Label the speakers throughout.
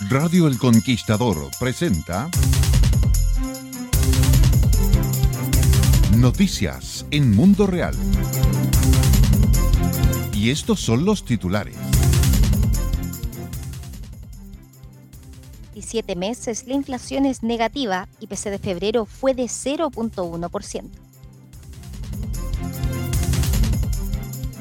Speaker 1: Radio El Conquistador presenta Noticias en Mundo Real. Y estos son los titulares.
Speaker 2: 17 meses la inflación es negativa y PC de febrero fue de 0.1%.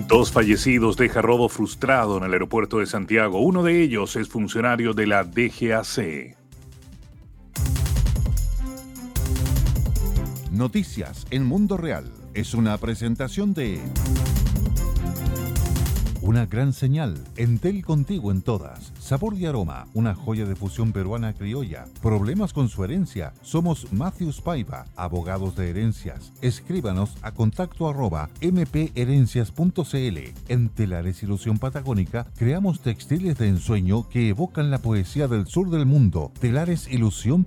Speaker 3: Dos fallecidos deja robo frustrado en el aeropuerto de Santiago. Uno de ellos es funcionario de la DGAC.
Speaker 1: Noticias en Mundo Real es una presentación de una gran señal. Entel contigo en todas. Sabor y aroma, una joya de fusión peruana criolla. Problemas con su herencia. Somos Matthews Paiva, abogados de herencias. Escríbanos a contacto arroba mpherencias.cl. En Telares Ilusión Patagónica creamos textiles de ensueño que evocan la poesía del sur del mundo. Telares Ilusión.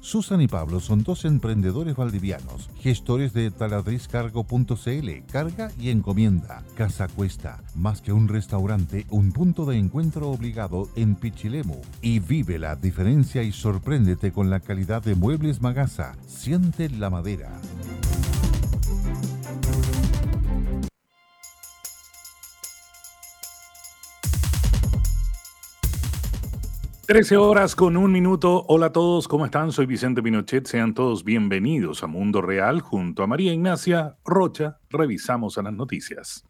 Speaker 1: Susan y Pablo son dos emprendedores valdivianos, gestores de taladrizcargo.cl, carga y encomienda. Casa Cuesta, más que un restaurante, un punto de encuentro obligado en Pichilemu. Y vive la diferencia y sorpréndete con la calidad de Muebles Magasa. Siente la madera.
Speaker 3: Trece horas con un minuto. Hola a todos, ¿cómo están? Soy Vicente Pinochet. Sean todos bienvenidos a Mundo Real junto a María Ignacia Rocha. Revisamos a las noticias.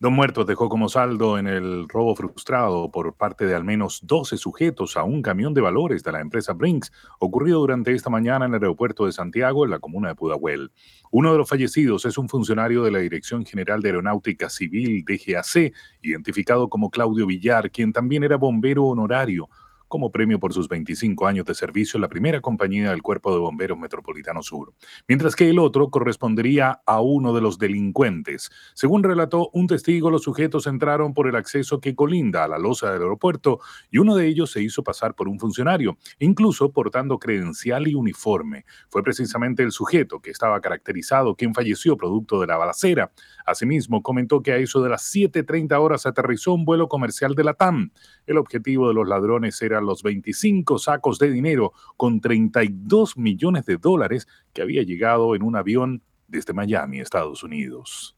Speaker 3: Dos muertos dejó como saldo en el robo frustrado por parte de al menos 12 sujetos a un camión de valores de la empresa Brinks, ocurrido durante esta mañana en el aeropuerto de Santiago, en la comuna de Pudahuel. Uno de los fallecidos es un funcionario de la Dirección General de Aeronáutica Civil, DGAC, identificado como Claudio Villar, quien también era bombero honorario como premio por sus 25 años de servicio la primera compañía del Cuerpo de Bomberos Metropolitano Sur, mientras que el otro correspondería a uno de los delincuentes. Según relató un testigo, los sujetos entraron por el acceso que colinda a la losa del aeropuerto y uno de ellos se hizo pasar por un funcionario, incluso portando credencial y uniforme. Fue precisamente el sujeto que estaba caracterizado quien falleció producto de la balacera. Asimismo, comentó que a eso de las 7.30 horas aterrizó un vuelo comercial de la TAM. El objetivo de los ladrones era los 25 sacos de dinero con 32 millones de dólares que había llegado en un avión desde Miami, Estados Unidos.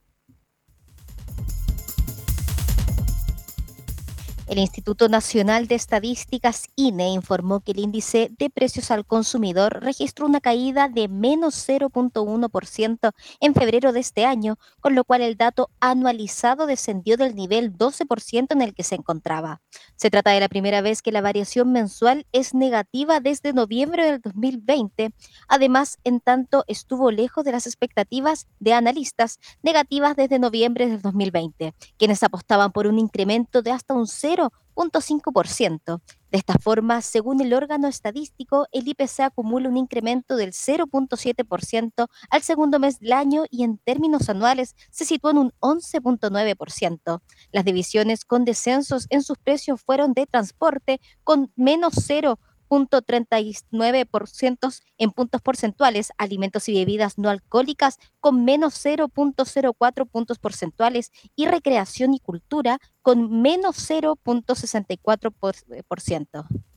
Speaker 2: El Instituto Nacional de Estadísticas INE informó que el índice de precios al consumidor registró una caída de menos 0.1% en febrero de este año, con lo cual el dato anualizado descendió del nivel 12% en el que se encontraba. Se trata de la primera vez que la variación mensual es negativa desde noviembre del 2020. Además, en tanto estuvo lejos de las expectativas de analistas negativas desde noviembre del 2020, quienes apostaban por un incremento de hasta un 0 0.5%. De esta forma, según el órgano estadístico, el IPC acumula un incremento del 0.7% al segundo mes del año y en términos anuales se sitúa en un 11.9%. Las divisiones con descensos en sus precios fueron de transporte con menos 0 0.39% en puntos porcentuales, alimentos y bebidas no alcohólicas con menos 0.04 puntos porcentuales y recreación y cultura con menos 0.64%.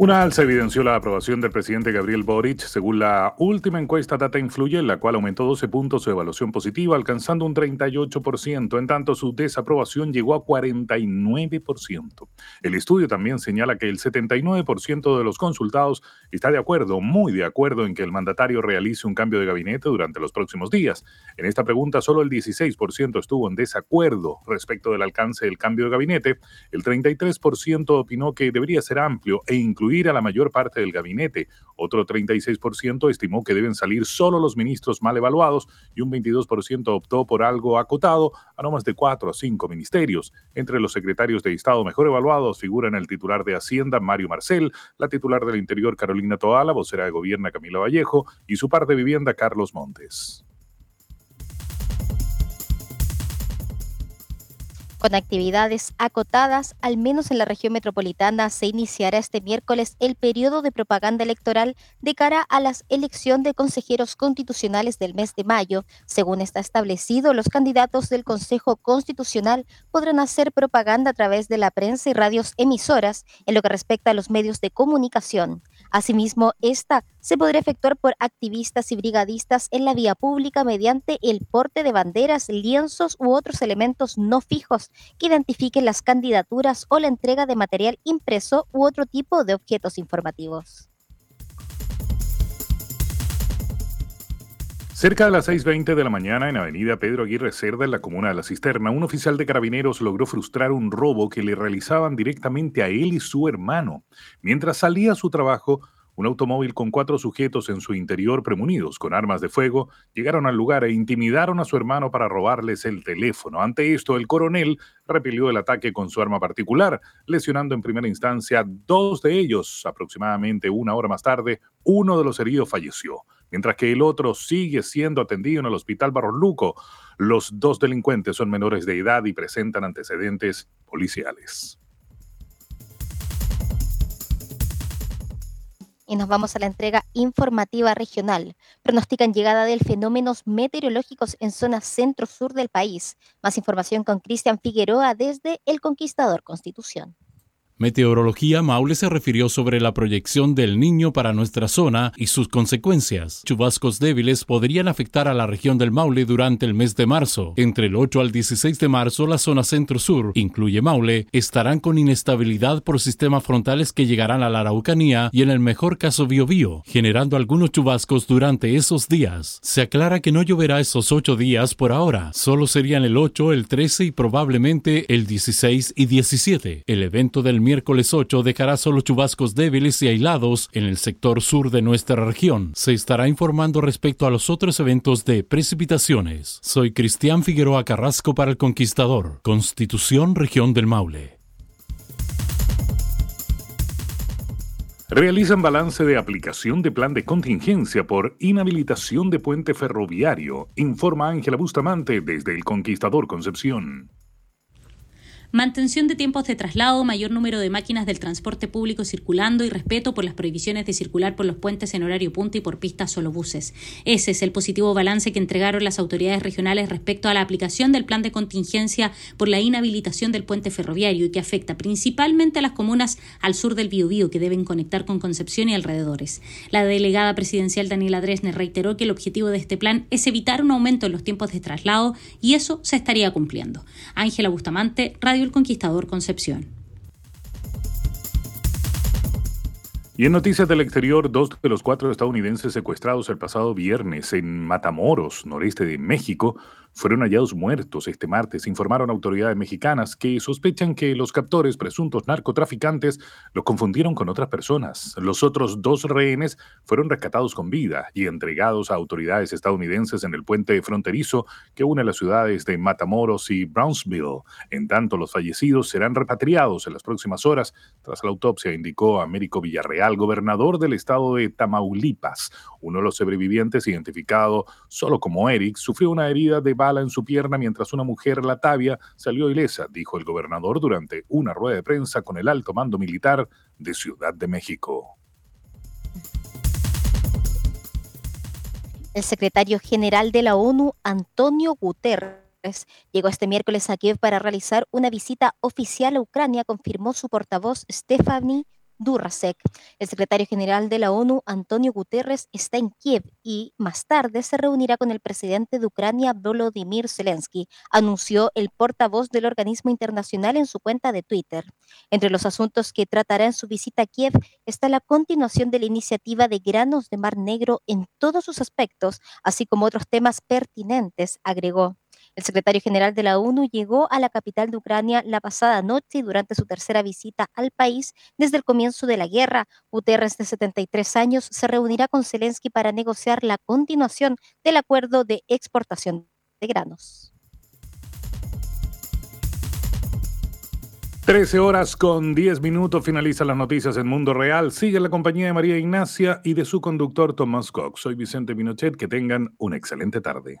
Speaker 3: Una alza evidenció la aprobación del presidente Gabriel Boric según la última encuesta Data Influye, en la cual aumentó 12 puntos su evaluación positiva, alcanzando un 38%, en tanto su desaprobación llegó a 49%. El estudio también señala que el 79% de los consultados está de acuerdo, muy de acuerdo, en que el mandatario realice un cambio de gabinete durante los próximos días. En esta pregunta, solo el 16% estuvo en desacuerdo respecto del alcance del cambio de gabinete, el 33% opinó que debería ser amplio e incluir incluir a la mayor parte del gabinete. Otro 36% estimó que deben salir solo los ministros mal evaluados y un 22% optó por algo acotado a no más de cuatro o cinco ministerios. Entre los secretarios de Estado mejor evaluados figuran el titular de Hacienda, Mario Marcel, la titular del Interior, Carolina Toala, vocera de Gobierno, Camila Vallejo, y su par de vivienda, Carlos Montes.
Speaker 2: Con actividades acotadas, al menos en la región metropolitana, se iniciará este miércoles el periodo de propaganda electoral de cara a la elección de consejeros constitucionales del mes de mayo. Según está establecido, los candidatos del Consejo Constitucional podrán hacer propaganda a través de la prensa y radios emisoras en lo que respecta a los medios de comunicación. Asimismo, esta se podrá efectuar por activistas y brigadistas en la vía pública mediante el porte de banderas, lienzos u otros elementos no fijos que identifiquen las candidaturas o la entrega de material impreso u otro tipo de objetos informativos.
Speaker 3: Cerca de las 6.20 de la mañana en Avenida Pedro Aguirre Cerda, en la comuna de La Cisterna, un oficial de carabineros logró frustrar un robo que le realizaban directamente a él y su hermano. Mientras salía a su trabajo, un automóvil con cuatro sujetos en su interior premunidos con armas de fuego llegaron al lugar e intimidaron a su hermano para robarles el teléfono. Ante esto, el coronel repelió el ataque con su arma particular, lesionando en primera instancia dos de ellos. Aproximadamente una hora más tarde, uno de los heridos falleció mientras que el otro sigue siendo atendido en el Hospital Barros Luco. Los dos delincuentes son menores de edad y presentan antecedentes policiales.
Speaker 2: Y nos vamos a la entrega informativa regional. Pronostican llegada de fenómenos meteorológicos en zona centro-sur del país. Más información con Cristian Figueroa desde El Conquistador Constitución.
Speaker 4: Meteorología Maule se refirió sobre la proyección del niño para nuestra zona y sus consecuencias. Chubascos débiles podrían afectar a la región del Maule durante el mes de marzo. Entre el 8 al 16 de marzo, la zona centro-sur, incluye Maule, estarán con inestabilidad por sistemas frontales que llegarán a la Araucanía y en el mejor caso Biobío, generando algunos chubascos durante esos días. Se aclara que no lloverá esos ocho días por ahora, solo serían el 8, el 13 y probablemente el 16 y 17. El evento del miércoles 8 dejará solo chubascos débiles y aislados en el sector sur de nuestra región. Se estará informando respecto a los otros eventos de precipitaciones. Soy Cristian Figueroa Carrasco para El Conquistador, Constitución Región del Maule.
Speaker 3: Realizan balance de aplicación de plan de contingencia por inhabilitación de puente ferroviario, informa Ángela Bustamante desde El Conquistador Concepción
Speaker 5: mantención de tiempos de traslado, mayor número de máquinas del transporte público circulando y respeto por las prohibiciones de circular por los puentes en horario punta y por pistas solo buses. Ese es el positivo balance que entregaron las autoridades regionales respecto a la aplicación del plan de contingencia por la inhabilitación del puente ferroviario y que afecta principalmente a las comunas al sur del Biobío que deben conectar con Concepción y alrededores. La delegada presidencial Daniela Dresner reiteró que el objetivo de este plan es evitar un aumento en los tiempos de traslado y eso se estaría cumpliendo. Ángela Bustamante, Radio el Conquistador Concepción.
Speaker 3: Y en noticias del exterior, dos de los cuatro estadounidenses secuestrados el pasado viernes en Matamoros, noreste de México, fueron hallados muertos este martes, informaron autoridades mexicanas que sospechan que los captores, presuntos narcotraficantes, los confundieron con otras personas. Los otros dos rehenes fueron rescatados con vida y entregados a autoridades estadounidenses en el puente fronterizo que une las ciudades de Matamoros y Brownsville. En tanto, los fallecidos serán repatriados en las próximas horas tras la autopsia, indicó Américo Villarreal, gobernador del estado de Tamaulipas. Uno de los sobrevivientes, identificado solo como Eric, sufrió una herida de bala en su pierna mientras una mujer, Latavia, salió ilesa, dijo el gobernador durante una rueda de prensa con el alto mando militar de Ciudad de México.
Speaker 2: El secretario general de la ONU, Antonio Guterres, llegó este miércoles a Kiev para realizar una visita oficial a Ucrania, confirmó su portavoz Stephanie Durrasek. El secretario general de la ONU, Antonio Guterres, está en Kiev y más tarde se reunirá con el presidente de Ucrania, Volodymyr Zelensky, anunció el portavoz del organismo internacional en su cuenta de Twitter. Entre los asuntos que tratará en su visita a Kiev está la continuación de la iniciativa de granos de Mar Negro en todos sus aspectos, así como otros temas pertinentes, agregó. El secretario general de la ONU llegó a la capital de Ucrania la pasada noche durante su tercera visita al país desde el comienzo de la guerra. Guterres, de 73 años, se reunirá con Zelensky para negociar la continuación del acuerdo de exportación de granos.
Speaker 3: 13 horas con 10 minutos finalizan las noticias en Mundo Real. Sigue la compañía de María Ignacia y de su conductor Tomás Cox. Soy Vicente Pinochet. Que tengan una excelente tarde.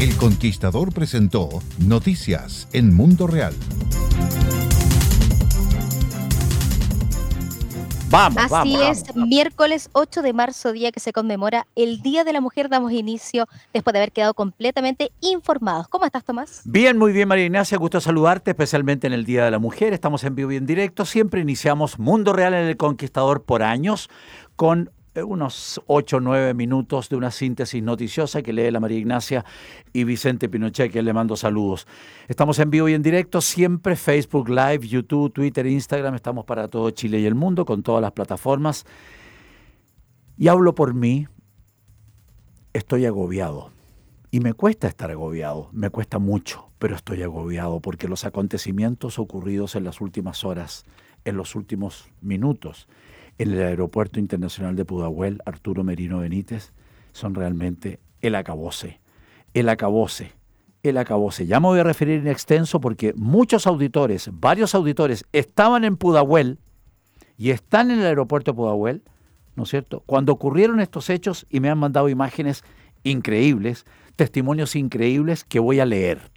Speaker 1: El Conquistador presentó Noticias en Mundo Real.
Speaker 6: Vamos,
Speaker 2: Así
Speaker 6: vamos,
Speaker 2: es,
Speaker 6: vamos.
Speaker 2: miércoles 8 de marzo, día que se conmemora el Día de la Mujer, damos inicio después de haber quedado completamente informados. ¿Cómo estás, Tomás?
Speaker 6: Bien, muy bien, María Ignacia. Gusto saludarte, especialmente en el Día de la Mujer. Estamos en vivo y en directo. Siempre iniciamos Mundo Real en el Conquistador por años con unos 8 o 9 minutos de una síntesis noticiosa que lee la María Ignacia y Vicente Pinochet, que le mando saludos. Estamos en vivo y en directo, siempre Facebook Live, YouTube, Twitter, Instagram. Estamos para todo Chile y el mundo con todas las plataformas. Y hablo por mí, estoy agobiado. Y me cuesta estar agobiado, me cuesta mucho, pero estoy agobiado porque los acontecimientos ocurridos en las últimas horas, en los últimos minutos, en el Aeropuerto Internacional de Pudahuel, Arturo Merino Benítez, son realmente el acabose, el acabose, el acabose. Ya me voy a referir en extenso porque muchos auditores, varios auditores, estaban en Pudahuel y están en el aeropuerto de Pudahuel, ¿no es cierto? Cuando ocurrieron estos hechos y me han mandado imágenes increíbles, testimonios increíbles que voy a leer.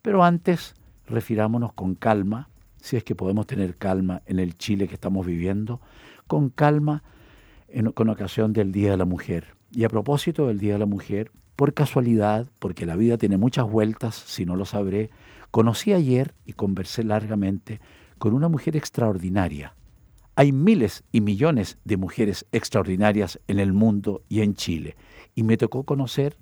Speaker 6: Pero antes, refirámonos con calma, si es que podemos tener calma en el Chile que estamos viviendo, con calma en, con ocasión del Día de la Mujer. Y a propósito del Día de la Mujer, por casualidad, porque la vida tiene muchas vueltas, si no lo sabré, conocí ayer y conversé largamente con una mujer extraordinaria. Hay miles y millones de mujeres extraordinarias en el mundo y en Chile. Y me tocó conocer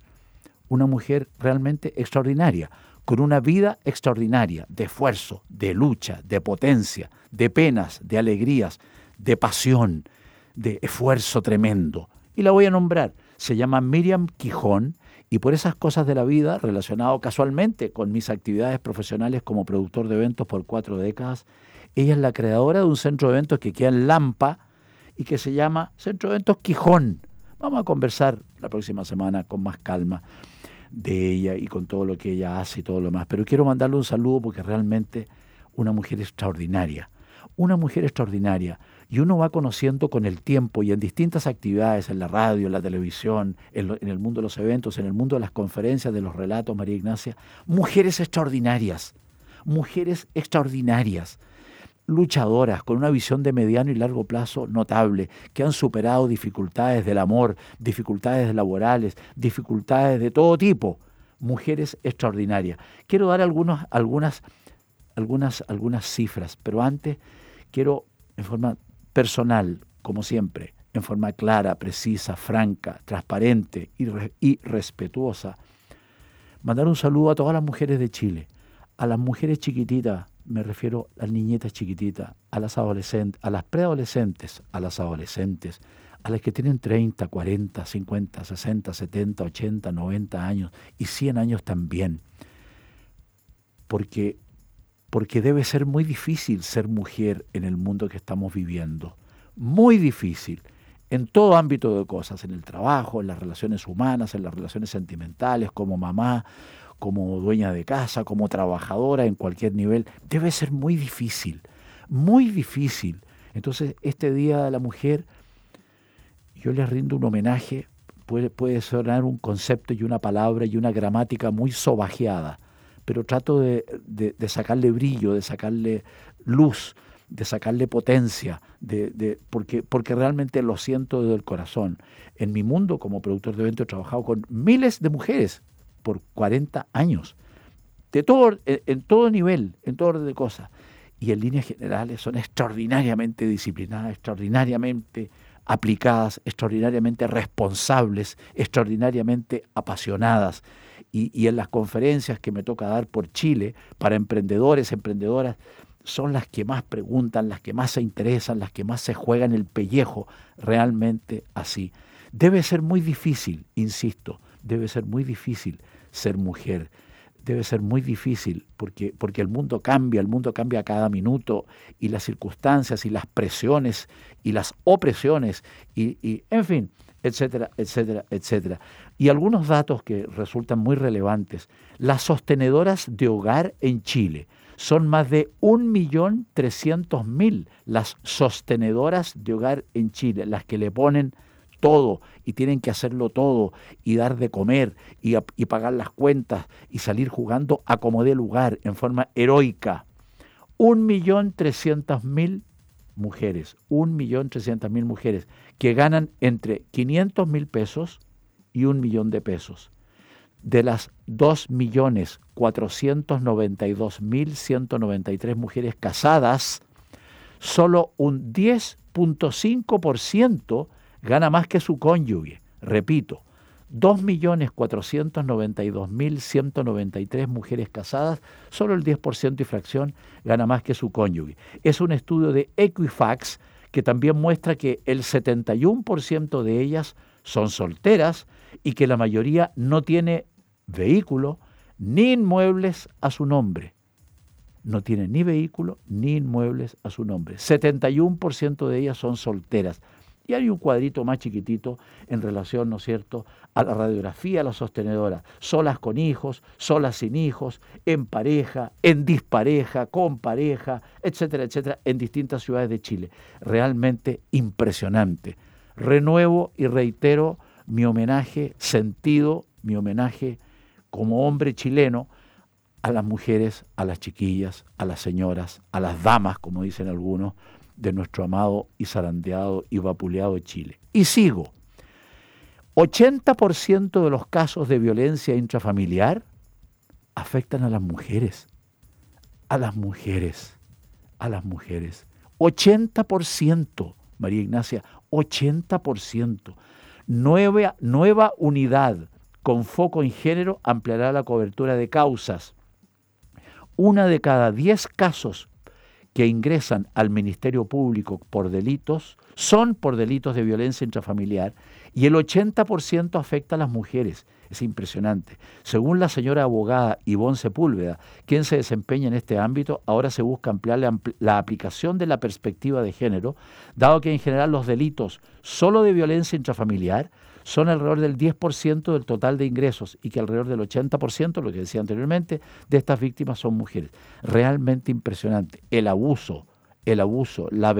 Speaker 6: una mujer realmente extraordinaria, con una vida extraordinaria, de esfuerzo, de lucha, de potencia, de penas, de alegrías, de pasión, de esfuerzo tremendo. Y la voy a nombrar. Se llama Miriam Quijón y por esas cosas de la vida, relacionado casualmente con mis actividades profesionales como productor de eventos por cuatro décadas, ella es la creadora de un centro de eventos que queda en Lampa y que se llama Centro de Eventos Quijón. Vamos a conversar la próxima semana con más calma de ella y con todo lo que ella hace y todo lo más. Pero quiero mandarle un saludo porque realmente una mujer extraordinaria, una mujer extraordinaria. Y uno va conociendo con el tiempo y en distintas actividades, en la radio, en la televisión, en, el mundo de los eventos, en el mundo de las conferencias, de los relatos, María Ignacia, mujeres extraordinarias, mujeres extraordinarias luchadoras con una visión de mediano y largo plazo notable, que han superado dificultades del amor, dificultades laborales, dificultades de todo tipo. Mujeres extraordinarias. Quiero dar algunos, algunas, algunas, algunas cifras, pero antes quiero, en forma personal, como siempre, en forma clara, precisa, franca, transparente y, re, y respetuosa, mandar un saludo a todas las mujeres de Chile, a las mujeres chiquititas, me refiero a las niñetas chiquititas, a las adolescentes, a las preadolescentes, a las adolescentes, a las que tienen 30, 40, 50, 60, 70, 80, 90 años y 100 años también. Porque, porque debe ser muy difícil ser mujer en el mundo que estamos viviendo. Muy difícil. En todo ámbito de cosas, en el trabajo, en las relaciones humanas, en las relaciones sentimentales, como mamá, como dueña de casa, como trabajadora en cualquier nivel, debe ser muy difícil, muy difícil. Entonces, este Día de la Mujer, yo les rindo un homenaje, puede, puede sonar un concepto y una palabra y una gramática muy sobajeada, pero trato de, de, de sacarle brillo, de sacarle luz, de sacarle potencia, de, porque, porque realmente lo siento desde el corazón. En mi mundo como productor de eventos he trabajado con miles de mujeres por 40 años, de todo, en, todo nivel, en todo orden de cosas. Y en líneas generales son extraordinariamente disciplinadas, extraordinariamente aplicadas, extraordinariamente responsables, extraordinariamente apasionadas. Y, y, en las conferencias que me toca dar por Chile para emprendedores, emprendedoras, son las que más preguntan, las que más se interesan, las que más se juegan el pellejo realmente así. Debe ser muy difícil, insisto, debe ser muy difícil ser mujer. Debe ser muy difícil porque, porque el mundo cambia, el mundo cambia cada minuto y las circunstancias y las presiones y las opresiones y, y en fin, etcétera, etcétera, etcétera. Y algunos datos que resultan muy relevantes. Las sostenedoras de hogar en Chile, son más de 1.300.000 las sostenedoras de hogar en Chile, las que le ponen todo y tienen que hacerlo todo y dar de comer y, pagar las cuentas y salir jugando a como de lugar en forma heroica. 1.300.000 mujeres, 1.300.000 mujeres que ganan entre 500.000 pesos y un millón de pesos de las 2.492.193 mujeres casadas, solo un 10.5% gana más que su cónyuge. Repito, 2.492.193 mujeres casadas, solo el 10% y fracción gana más que su cónyuge. Es un estudio de Equifax que también muestra que el 71% de ellas son solteras y que la mayoría no tiene vehículo ni inmuebles a su nombre. No tiene ni vehículo ni inmuebles a su nombre. 71% de ellas son solteras. Y hay un cuadrito más chiquitito en relación, ¿no es cierto?, a la radiografía, a la sostenedora. Solas con hijos, solas sin hijos, en pareja, en dispareja, con pareja, etcétera, etcétera, en distintas ciudades de Chile. Realmente impresionante. Renuevo y reitero mi homenaje sentido, mi homenaje como hombre chileno a las mujeres, a las chiquillas, a las señoras, a las damas, como dicen algunos, de nuestro amado y zarandeado y vapuleado Chile. Y sigo. 80% de los casos de violencia intrafamiliar afectan a las mujeres. A las mujeres. A las mujeres. 80%, María Ignacia, 80%. Nueva, nueva unidad con foco en género ampliará la cobertura de causas. Una de cada diez casos que ingresan al Ministerio Público por delitos son por delitos de violencia intrafamiliar y el 80% afecta a las mujeres. Es impresionante. Según la señora abogada Ivonne Sepúlveda, quien se desempeña en este ámbito, ahora se busca ampliar la, aplicación de la perspectiva de género, dado que en general los delitos solo de violencia intrafamiliar son alrededor del 10% del total de ingresos y que alrededor del 80%, lo que decía anteriormente, de estas víctimas son mujeres. Realmente impresionante. El abuso, el abuso, la,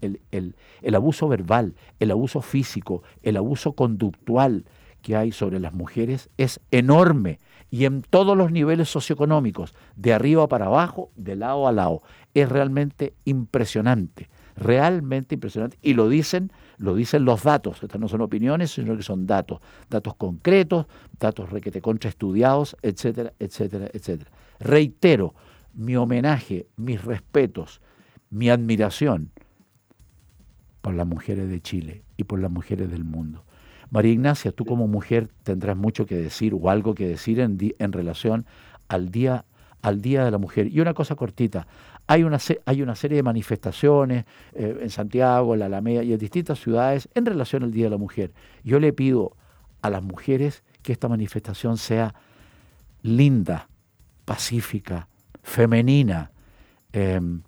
Speaker 6: el, el abuso verbal, el abuso físico, el abuso conductual que hay sobre las mujeres es enorme y en todos los niveles socioeconómicos, de arriba para abajo, de lado a lado. Es realmente impresionante realmente impresionante. Y lo dicen, lo dicen los datos. Estas no son opiniones, sino que son datos. Datos concretos, datos requete estudiados, etcétera, etcétera, etcétera. Reitero mi homenaje, mis respetos, mi admiración por las mujeres de Chile y por las mujeres del mundo. María Ignacia, tú como mujer tendrás mucho que decir o algo que decir en, en relación al día, al día de la Mujer. Y una cosa cortita, hay una, hay una serie de manifestaciones eh, en Santiago, en la Alameda y en distintas ciudades en relación al Día de la Mujer. Yo le pido a las mujeres que esta manifestación sea linda, pacífica, femenina, em,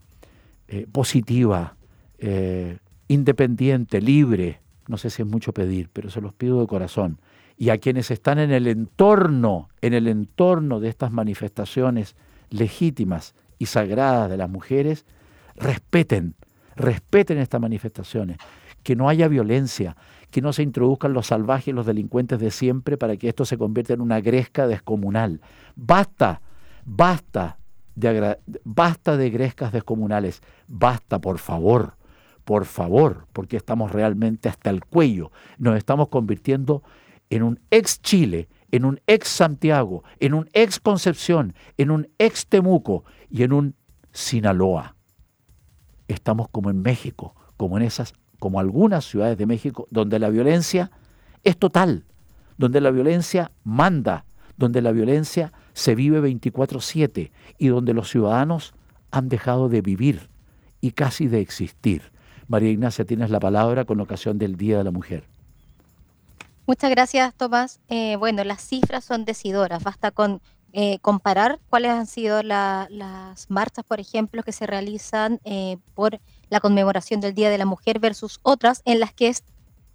Speaker 6: eh, positiva, eh, independiente, libre. No sé si es mucho pedir, pero se los pido de corazón. Y a quienes están en el entorno, en el entorno de estas manifestaciones legítimas, y sagradas de las mujeres, respeten, respeten estas manifestaciones, que no haya violencia, que no se introduzcan los salvajes y los delincuentes de siempre para que esto se convierta en una gresca descomunal. Basta, basta de basta de grescas descomunales, basta por favor, por favor, porque estamos realmente hasta el cuello, nos estamos convirtiendo en un ex Chile, en un ex Santiago, en un ex Concepción, en un ex Temuco y en un Sinaloa. Estamos como en México, como en esas, como algunas ciudades de México, donde la violencia es total, donde la violencia manda, donde la violencia se vive 24/7 y donde los ciudadanos han dejado de vivir y casi de existir. María Ignacia, tienes la palabra con ocasión del Día de la Mujer.
Speaker 2: Muchas gracias, Tomás. Eh, bueno, las cifras son decidoras. Basta con eh, comparar cuáles han sido las marchas, por ejemplo, que se realizan eh, por la conmemoración del Día de la Mujer versus otras en las que es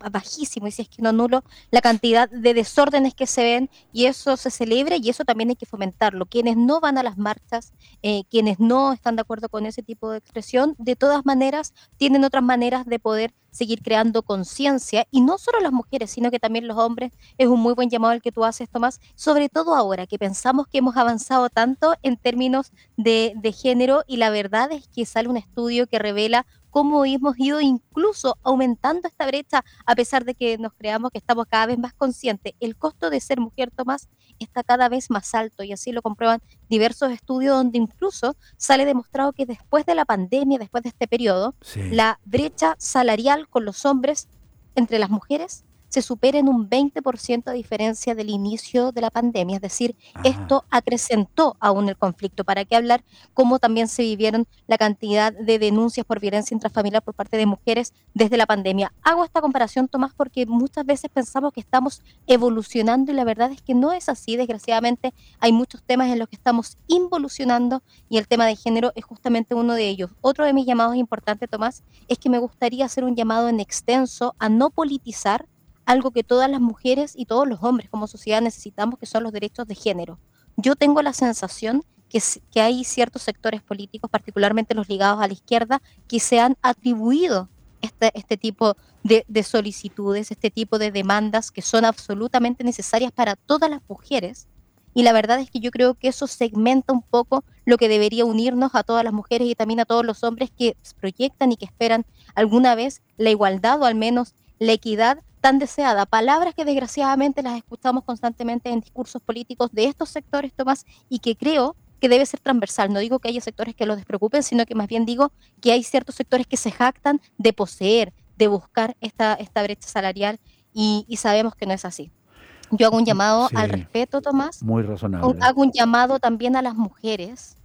Speaker 2: bajísimo y si es que no nulo la cantidad de desórdenes que se ven y eso se celebra y eso también hay que fomentarlo. Quienes no van a las marchas, eh, quienes no están de acuerdo con ese tipo de expresión, de todas maneras tienen otras maneras de poder seguir creando conciencia y no solo las mujeres, sino que también los hombres. Es un muy buen llamado el que tú haces, Tomás, sobre todo ahora que pensamos que hemos avanzado tanto en términos de, de género y la verdad es que sale un estudio que revela cómo hemos ido incluso aumentando esta brecha a pesar de que nos creamos que estamos cada vez más conscientes. El costo de ser mujer, Tomás, está cada vez más alto y así lo comprueban diversos estudios donde incluso sale demostrado que después de la pandemia, después de este periodo, la brecha salarial con los hombres entre las mujeres se supera en un 20% a diferencia del inicio de la pandemia. Es decir, esto acrecentó aún el conflicto. ¿Para qué hablar cómo también se vivieron la cantidad de denuncias por violencia intrafamiliar por parte de mujeres desde la pandemia? Hago esta comparación, Tomás, porque muchas veces pensamos que estamos evolucionando y la verdad es que no es así. Desgraciadamente hay muchos temas en los que estamos involucionando y el tema de género es justamente uno de ellos. Otro de mis llamados importantes, Tomás, es que me gustaría hacer un llamado en extenso a no politizar algo que todas las mujeres y todos los hombres como sociedad necesitamos, que son los derechos de género. Yo tengo la sensación que, que hay ciertos sectores políticos, particularmente los ligados a la izquierda, que se han atribuido este, este tipo de, de, solicitudes, este tipo de demandas que son absolutamente necesarias para todas las mujeres. Y la verdad es que yo creo que eso segmenta un poco lo que debería unirnos a todas las mujeres y también a todos los hombres que proyectan y que esperan alguna vez la igualdad o al menos la equidad tan deseada, palabras que desgraciadamente las escuchamos constantemente en discursos políticos de estos sectores, Tomás, y que creo que debe ser transversal. No digo que haya sectores que los despreocupen, sino que más bien digo que hay ciertos sectores que se jactan de poseer, de buscar esta, esta brecha salarial y, sabemos que no es así. Yo hago un llamado al respeto, Tomás.
Speaker 6: Muy razonable.
Speaker 2: Hago un llamado también a las mujeres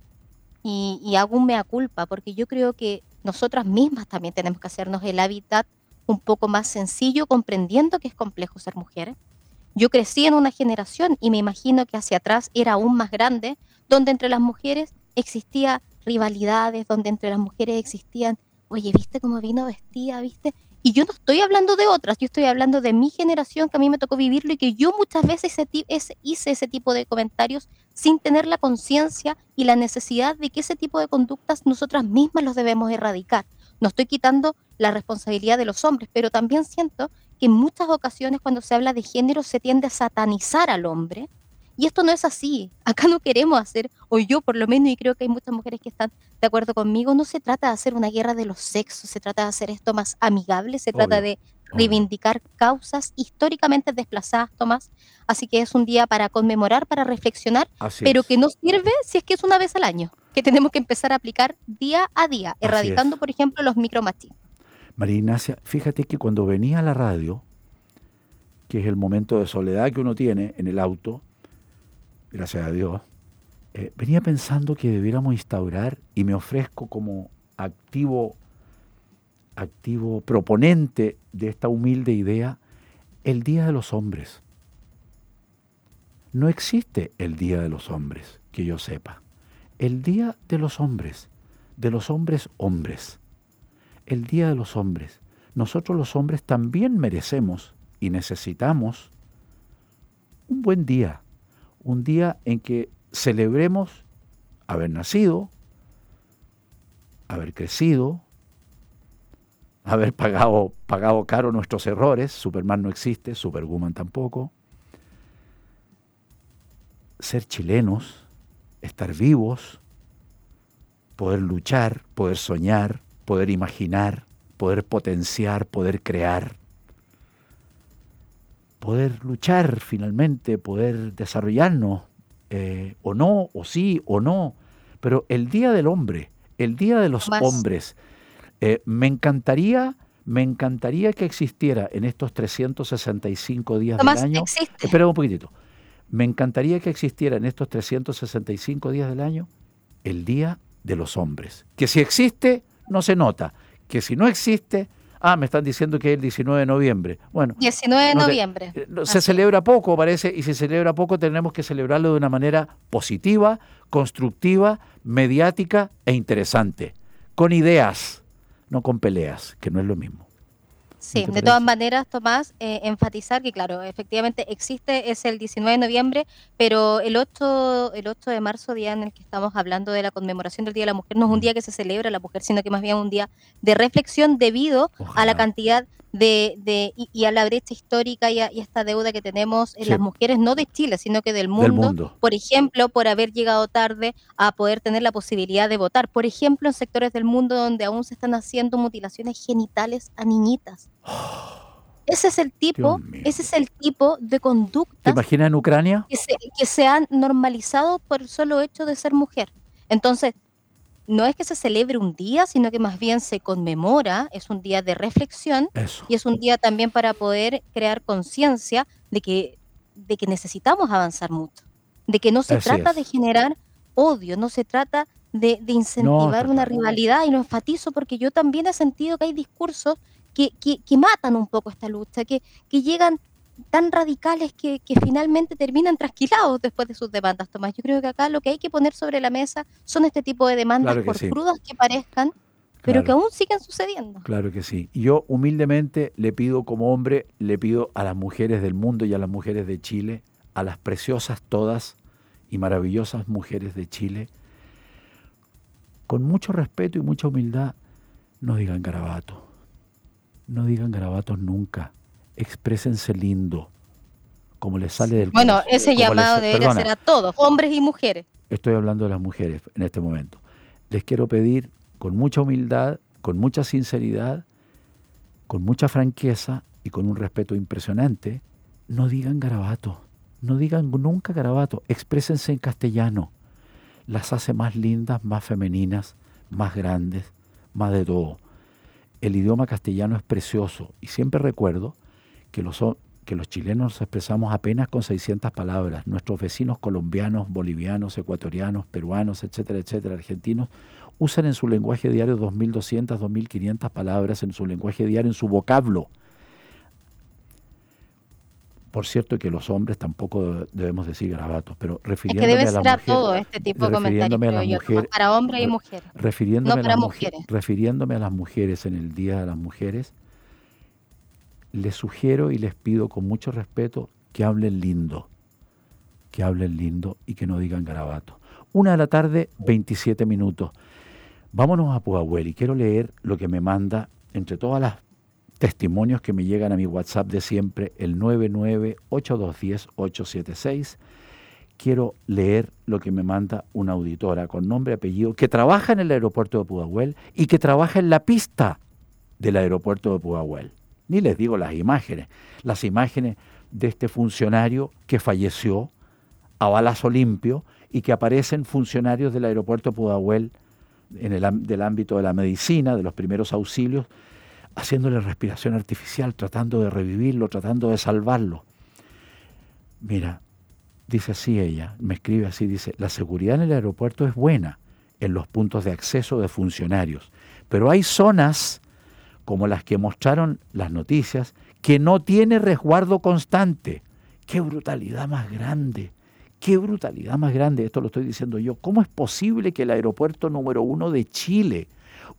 Speaker 2: y, y hago un mea culpa, porque yo creo que nosotras mismas también tenemos que hacernos el hábitat un poco más sencillo, comprendiendo que es complejo ser mujer. Yo crecí en una generación y me imagino que hacia atrás era aún más grande, donde entre las mujeres existía rivalidades, donde entre las mujeres existían, oye, ¿viste cómo vino vestida? ¿Viste? Y yo no estoy hablando de otras, yo estoy hablando de mi generación que a mí me tocó vivirlo y que yo muchas veces hice ese tipo de comentarios sin tener la conciencia y la necesidad de que ese tipo de conductas nosotras mismas los debemos erradicar. No estoy quitando la responsabilidad de los hombres, pero también siento que en muchas ocasiones cuando se habla de género se tiende a satanizar al hombre. Y esto no es así. Acá no queremos hacer, o yo por lo menos, y creo que hay muchas mujeres que están de acuerdo conmigo, no se trata de hacer una guerra de los sexos, se trata de hacer esto más amigable, se trata de reivindicar causas históricamente desplazadas, Tomás. Así que es un día para conmemorar, para reflexionar, pero que no sirve si es que es una vez al año, que tenemos que empezar a aplicar día a día, erradicando, por ejemplo, los micromachismos.
Speaker 6: María Ignacia, fíjate que cuando venía a la radio, que es el momento de soledad que uno tiene en el auto, gracias a Dios, eh, venía pensando que debiéramos instaurar, y me ofrezco como activo, activo proponente de esta humilde idea, el Día de los Hombres. No existe el Día de los Hombres, que yo sepa. El Día de los Hombres, de los hombres hombres. El Día de los Hombres. Nosotros los hombres también merecemos y necesitamos un buen día, un día en que celebremos haber nacido, haber crecido, haber pagado, pagado caro nuestros errores, Superman no existe, Superwoman tampoco, ser chilenos, estar vivos, poder luchar, poder soñar, poder imaginar, poder potenciar, poder crear, poder luchar finalmente, poder desarrollarnos, eh, o no, o sí, o no. Pero el Día del Hombre, el Día de los Hombres, eh, me encantaría me encantaría que existiera en estos 365 días del año. Espera un poquitito. Me encantaría que existiera en estos 365 días del año el Día de los Hombres. Que si existe, no se nota. Que si no existe, ah, me están diciendo que es el 19 de noviembre. Bueno.
Speaker 2: 19 de noviembre.
Speaker 6: Eh, se celebra poco, parece, y si se celebra poco tenemos que celebrarlo de una manera positiva, constructiva, mediática e interesante. Con ideas no con peleas, que no es lo mismo.
Speaker 2: Sí, de todas maneras, Tomás, eh, enfatizar que, claro, efectivamente existe, es el 19 de noviembre, pero el 8, el 8 de marzo, día en el que estamos hablando de la conmemoración del Día de la Mujer, no es un día que se celebra la mujer, sino que más bien un día de reflexión debido a la cantidad de, de y, a la brecha histórica y a, esta deuda que tenemos en las mujeres, no de Chile, sino que del mundo, por ejemplo, por haber llegado tarde a poder tener la posibilidad de votar, por ejemplo, en sectores del mundo donde aún se están haciendo mutilaciones genitales a niñitas. Ese es el tipo, ese es el tipo de conducta.
Speaker 6: ¿Te imaginas en Ucrania?
Speaker 2: Que se, que se han normalizado por el solo hecho de ser mujer. Entonces, no es que se celebre un día, sino que más bien se conmemora, es un día de reflexión y es un día también para poder crear conciencia de que, de que necesitamos avanzar mucho, de que no se trata de generar odio, no se trata de, incentivar una rivalidad y lo enfatizo porque yo también he sentido que hay discursos que, que, matan un poco esta lucha, que, que llegan tan radicales que, finalmente terminan trasquilados después de sus demandas, Tomás. Yo creo que acá lo que hay que poner sobre la mesa son este tipo de demandas, por crudas que parezcan, pero que aún siguen sucediendo.
Speaker 6: Claro que sí. Yo humildemente le pido como hombre, le pido a las mujeres del mundo y a las mujeres de Chile, a las preciosas todas y maravillosas mujeres de Chile, con mucho respeto y mucha humildad, no digan garabato. No digan garabatos nunca exprésense lindo, como les sale del
Speaker 2: Bueno, ese llamado debe ser a todos, hombres y mujeres.
Speaker 6: Estoy hablando de las mujeres en este momento. Les quiero pedir con mucha humildad, con mucha sinceridad, con mucha franqueza y con un respeto impresionante, no digan garabato, no digan nunca garabato, exprésense en castellano. Las hace más lindas, más femeninas, más grandes, más de todo. El idioma castellano es precioso y siempre recuerdo que los, que los chilenos nos expresamos apenas con 600 palabras. Nuestros vecinos colombianos, bolivianos, ecuatorianos, peruanos, etcétera, etcétera, argentinos, usan en su lenguaje diario 2.200, 2.500 palabras en su lenguaje diario, en su vocablo. Por cierto que los hombres tampoco debemos decir garabatos, pero refiriéndome
Speaker 2: es que debe
Speaker 6: a la
Speaker 2: ser todo este tipo de comentarios, para hombres y mujeres,
Speaker 6: refiriéndome no para mujeres. refiriéndome a las mujeres en el Día de las Mujeres, les sugiero y les pido con mucho respeto que hablen lindo, que hablen lindo y que no digan garabato. Una de la tarde, 27 minutos. Vámonos a Puahuel y quiero leer lo que me manda entre todas las testimonios que me llegan a mi WhatsApp de siempre, el 998210876. Quiero leer lo que me manda una auditora con nombre y apellido que trabaja en el aeropuerto de Pudahuel y que trabaja en la pista del aeropuerto de Pudahuel ni les digo las imágenes, las imágenes de este funcionario que falleció a balazo limpio y que aparecen funcionarios del aeropuerto Pudahuel en el del ámbito de la medicina, de los primeros auxilios, haciéndole respiración artificial, tratando de revivirlo, tratando de salvarlo. Mira, dice así ella, me escribe así, dice, la seguridad en el aeropuerto es buena en los puntos de acceso de funcionarios, pero hay zonas como las que mostraron las noticias, que no tiene resguardo constante. ¡Qué brutalidad más grande! ¡Qué brutalidad más grande! Esto lo estoy diciendo yo. ¿Cómo es posible que el aeropuerto número uno de Chile,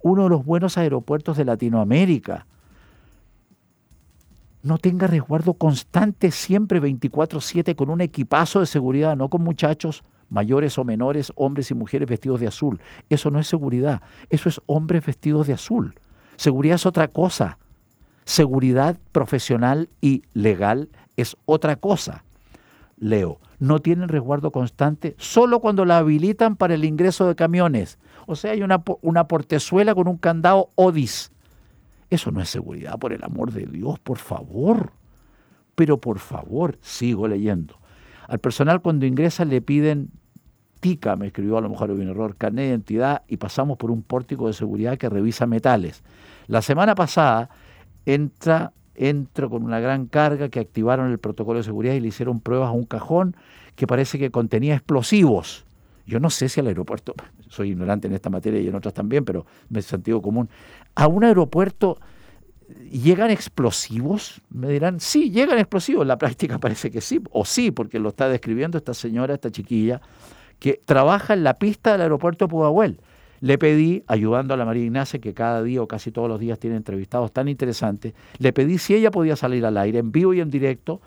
Speaker 6: uno de los buenos aeropuertos de Latinoamérica, no tenga resguardo constante siempre 24/7 con un equipazo de seguridad, no con muchachos mayores o menores, hombres y mujeres vestidos de azul. Eso no es seguridad, eso es hombres vestidos de azul. Seguridad es otra cosa. Seguridad profesional y legal es otra cosa. leo, no tienen resguardo constante solo cuando la habilitan para el ingreso de camiones. O sea, hay una, portezuela con un candado ODIS. Eso no es seguridad, por el amor de Dios, por favor. Pero por favor, sigo leyendo. Al personal cuando ingresa le piden Me escribió a lo mejor un error, carnet de identidad y pasamos por un pórtico de seguridad que revisa metales. La semana pasada entra entro con una gran carga que activaron el protocolo de seguridad y le hicieron pruebas a un cajón que parece que contenía explosivos. Yo no sé si al aeropuerto, soy ignorante en esta materia y en otras también, pero me sentido común, a un aeropuerto llegan explosivos, me dirán, sí, llegan explosivos, la práctica parece que sí, o sí, porque lo está describiendo esta señora, esta chiquilla, que trabaja en la pista del aeropuerto Pudahuel. Le pedí, ayudando a la María Ignacia, que cada día o casi todos los días tiene entrevistados tan interesantes, le pedí si ella podía salir al aire en vivo y en directo